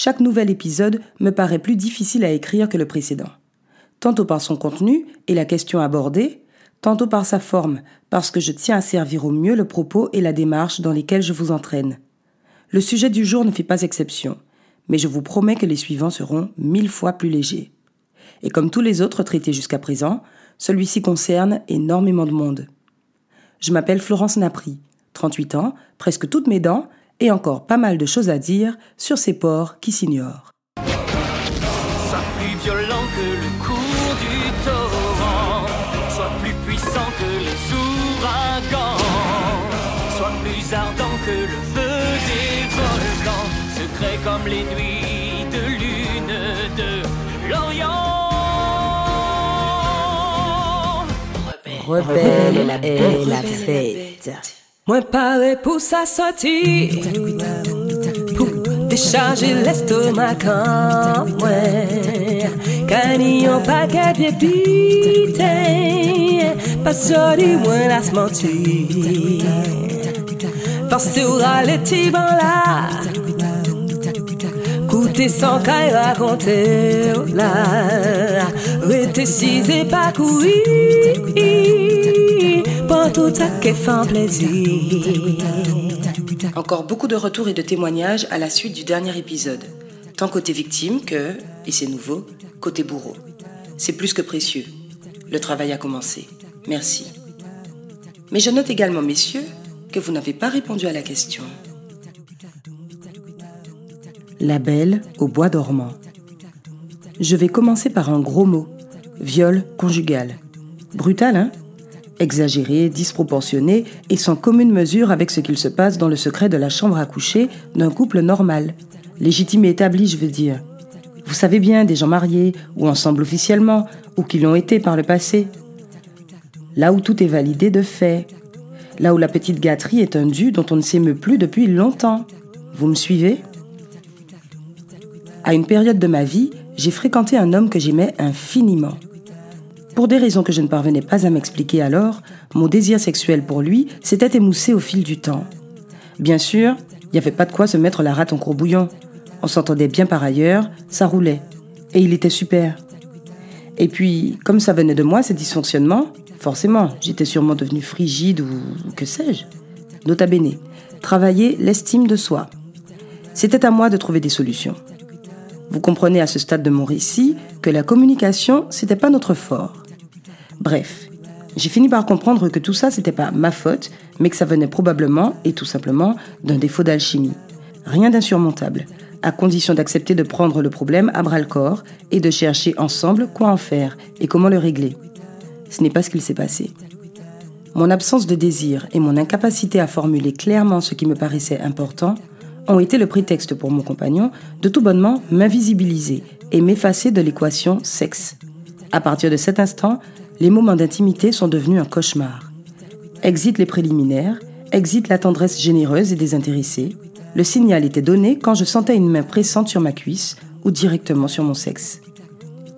chaque nouvel épisode me paraît plus difficile à écrire que le précédent. Tantôt par son contenu et la question abordée, tantôt par sa forme, parce que je tiens à servir au mieux le propos et la démarche dans lesquels je vous entraîne. Le sujet du jour ne fait pas exception, mais je vous promets que les suivants seront mille fois plus légers. Et comme tous les autres traités jusqu'à présent, celui-ci concerne énormément de monde. Je m'appelle Florence Napri, 38 ans, presque toutes mes dents, et encore pas mal de choses à dire sur ces ports qui s'ignorent. Soit plus violent que le cours du torrent, soit plus puissant que les ouragans, soit plus ardent que le feu des volcans, secret comme les nuits de lune de l'Orient. Rebelle et la fête. Pour décharger l'estomac en moi. Quand yon paquet de pité Pas sorti moi la se mentir. Forcé ou râler ti van là Coûter sans qu'à raconter là Rete si pas courir. Pour Encore beaucoup de retours et de témoignages à la suite du dernier épisode, tant côté victime que, et c'est nouveau, côté bourreau. C'est plus que précieux. Le travail a commencé. Merci. Mais je note également, messieurs, que vous n'avez pas répondu à la question. La belle au bois dormant. Je vais commencer par un gros mot. Viol conjugal. Brutal, hein? Exagéré, disproportionné et sans commune mesure avec ce qu'il se passe dans le secret de la chambre à coucher d'un couple normal. Légitime et établi, je veux dire. Vous savez bien, des gens mariés, ou ensemble officiellement, ou qui l'ont été par le passé. Là où tout est validé de fait. Là où la petite gâterie est un dû dont on ne s'émeut plus depuis longtemps. Vous me suivez? À une période de ma vie, j'ai fréquenté un homme que j'aimais infiniment. Pour des raisons que je ne parvenais pas à m'expliquer alors, mon désir sexuel pour lui s'était émoussé au fil du temps. Bien sûr, il n'y avait pas de quoi se mettre la rate en courbouillon. On s'entendait bien par ailleurs, ça roulait. Et il était super. Et puis, comme ça venait de moi, ces dysfonctionnements, forcément, j'étais sûrement devenue frigide ou que sais-je. Nota bene, travailler l'estime de soi. C'était à moi de trouver des solutions. Vous comprenez à ce stade de mon récit que la communication, c'était pas notre fort. Bref, j'ai fini par comprendre que tout ça, c'était pas ma faute, mais que ça venait probablement et tout simplement d'un défaut d'alchimie. Rien d'insurmontable, à condition d'accepter de prendre le problème à bras le corps et de chercher ensemble quoi en faire et comment le régler. Ce n'est pas ce qu'il s'est passé. Mon absence de désir et mon incapacité à formuler clairement ce qui me paraissait important ont été le prétexte pour mon compagnon de tout bonnement m'invisibiliser et m'effacer de l'équation sexe. À partir de cet instant, les moments d'intimité sont devenus un cauchemar. Exit les préliminaires, exit la tendresse généreuse et désintéressée. Le signal était donné quand je sentais une main pressante sur ma cuisse ou directement sur mon sexe.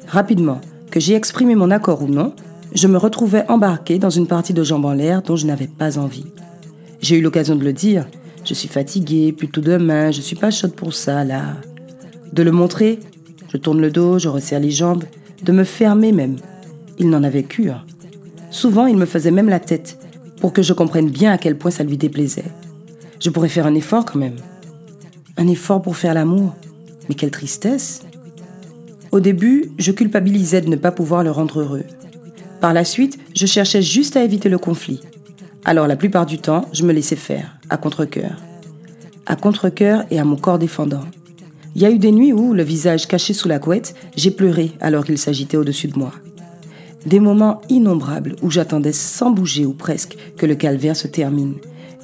Rapidement, que j'ai exprimé mon accord ou non, je me retrouvais embarqué dans une partie de jambes en l'air dont je n'avais pas envie. J'ai eu l'occasion de le dire, je suis fatiguée, plutôt demain, je suis pas chaude pour ça, là. De le montrer, je tourne le dos, je resserre les jambes, de me fermer même. Il n'en avait cure. Souvent, il me faisait même la tête, pour que je comprenne bien à quel point ça lui déplaisait. Je pourrais faire un effort quand même. Un effort pour faire l'amour. Mais quelle tristesse. Au début, je culpabilisais de ne pas pouvoir le rendre heureux. Par la suite, je cherchais juste à éviter le conflit. Alors la plupart du temps, je me laissais faire, à contre-coeur. À contre-coeur et à mon corps défendant. Il y a eu des nuits où, le visage caché sous la couette, j'ai pleuré alors qu'il s'agitait au-dessus de moi. Des moments innombrables où j'attendais sans bouger ou presque que le calvaire se termine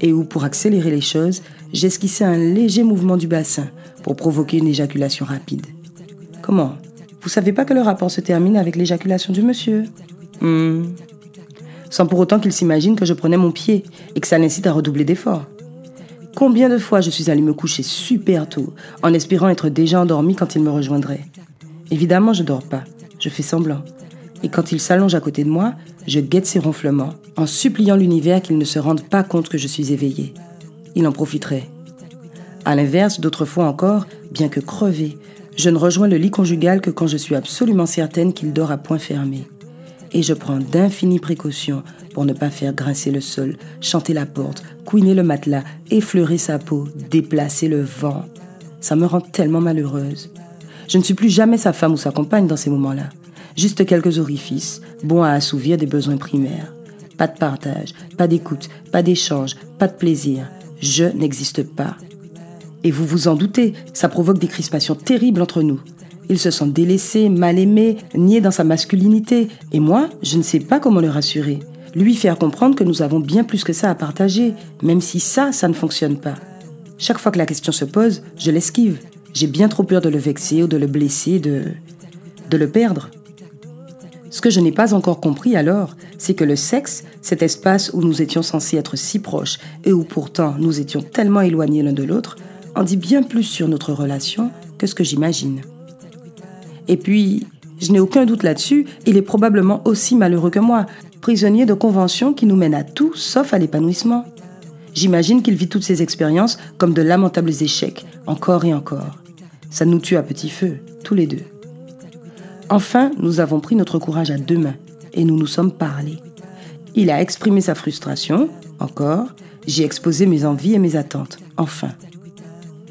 et où, pour accélérer les choses, j'esquissais un léger mouvement du bassin pour provoquer une éjaculation rapide. Comment? Vous savez pas que le rapport se termine avec l'éjaculation du monsieur? Hmm. Sans pour autant qu'il s'imagine que je prenais mon pied et que ça l'incite à redoubler d'efforts. Combien de fois je suis allée me coucher super tôt en espérant être déjà endormi quand il me rejoindrait? Évidemment, je dors pas. Je fais semblant et quand il s'allonge à côté de moi, je guette ses ronflements, en suppliant l'univers qu'il ne se rende pas compte que je suis éveillée. Il en profiterait. À l'inverse, d'autres fois encore, bien que crevé, je ne rejoins le lit conjugal que quand je suis absolument certaine qu'il dort à point fermé. Et je prends d'infinies précautions pour ne pas faire grincer le sol, chanter la porte, couiner le matelas, effleurer sa peau, déplacer le vent. Ça me rend tellement malheureuse. Je ne suis plus jamais sa femme ou sa compagne dans ces moments-là. Juste quelques orifices, bons à assouvir des besoins primaires. Pas de partage, pas d'écoute, pas d'échange, pas de plaisir. Je n'existe pas. Et vous vous en doutez, ça provoque des crispations terribles entre nous. Il se sent délaissé, mal aimé, nié dans sa masculinité. Et moi, je ne sais pas comment le rassurer. Lui faire comprendre que nous avons bien plus que ça à partager, même si ça, ça ne fonctionne pas. Chaque fois que la question se pose, je l'esquive. J'ai bien trop peur de le vexer ou de le blesser, de... de le perdre. Ce que je n'ai pas encore compris alors, c'est que le sexe, cet espace où nous étions censés être si proches et où pourtant nous étions tellement éloignés l'un de l'autre, en dit bien plus sur notre relation que ce que j'imagine. Et puis, je n'ai aucun doute là-dessus, il est probablement aussi malheureux que moi, prisonnier de conventions qui nous mènent à tout sauf à l'épanouissement. J'imagine qu'il vit toutes ces expériences comme de lamentables échecs, encore et encore. Ça nous tue à petit feu, tous les deux. Enfin, nous avons pris notre courage à deux mains et nous nous sommes parlé. Il a exprimé sa frustration, encore, j'ai exposé mes envies et mes attentes, enfin.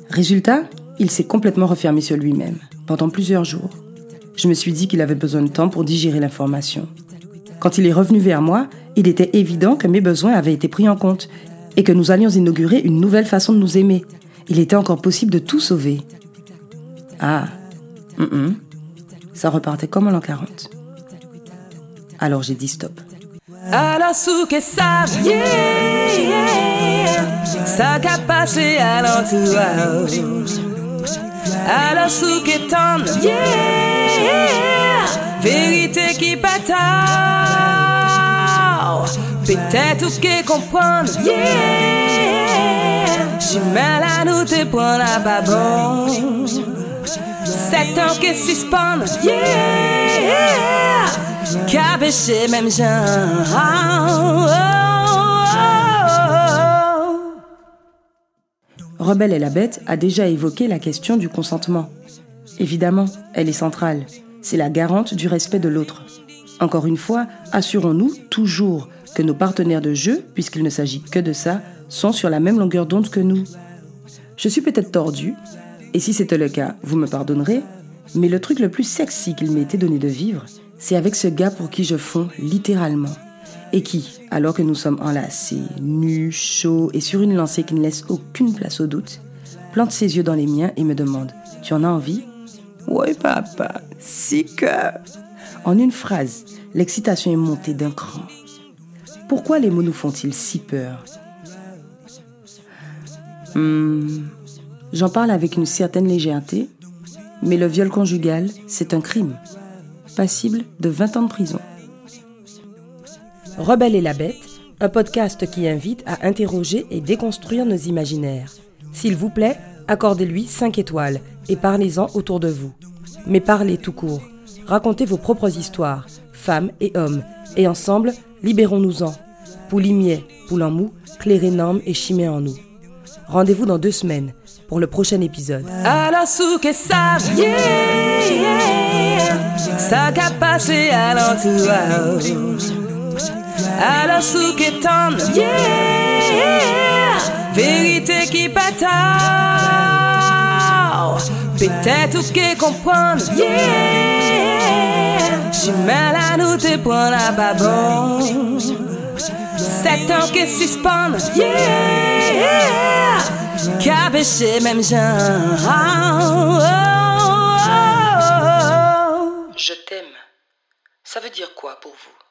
Résultat, il s'est complètement refermé sur lui-même, pendant plusieurs jours. Je me suis dit qu'il avait besoin de temps pour digérer l'information. Quand il est revenu vers moi, il était évident que mes besoins avaient été pris en compte et que nous allions inaugurer une nouvelle façon de nous aimer. Il était encore possible de tout sauver. Ah, ça repartait comme en l'an 40. Alors j'ai dit stop. À la souque sage, yeah, yeah, ça qu'a passé à l'entourage. À la souque tendre, yeah, vérité qui bataille. Peut-être tout que comprendre, yeah, j'ai mal à nous te prendre à pas. 7. Rebelle et la bête a déjà évoqué la question du consentement. Évidemment, elle est centrale. C'est la garante du respect de l'autre. Encore une fois, assurons-nous toujours que nos partenaires de jeu, puisqu'il ne s'agit que de ça, sont sur la même longueur d'onde que nous. Je suis peut-être tordue, et si c'était le cas, vous me pardonnerez, mais le truc le plus sexy qu'il m'ait été donné de vivre, c'est avec ce gars pour qui je fonds littéralement et qui, alors que nous sommes enlacés, nus, chauds et sur une lancée qui ne laisse aucune place au doute, plante ses yeux dans les miens et me demande Tu en as envie? Oui, papa, si que. En une phrase, l'excitation est montée d'un cran. Pourquoi les mots nous font-ils si peur? Hmm, J'en parle avec une certaine légèreté, mais le viol conjugal, c'est un crime, passible de 20 ans de prison. Rebelle et la bête, un podcast qui invite à interroger et déconstruire nos imaginaires. S'il vous plaît, accordez-lui 5 étoiles et parlez-en autour de vous. Mais parlez tout court. Racontez vos propres histoires, femmes et hommes, et ensemble, libérons-nous-en. Poulimier, poule en mou, clair énorme et chimé en nous. Rendez-vous dans deux semaines pour le prochain épisode. ça, ça passé à alors sous qu'étendre, yeah, vérité qui bataille, peut-être que comprendre, yeah, j'ai mal à nous te prendre à babon, sept ans que suspendre, yeah, cabéché même genre. Je t'aime. Ça veut dire quoi pour vous?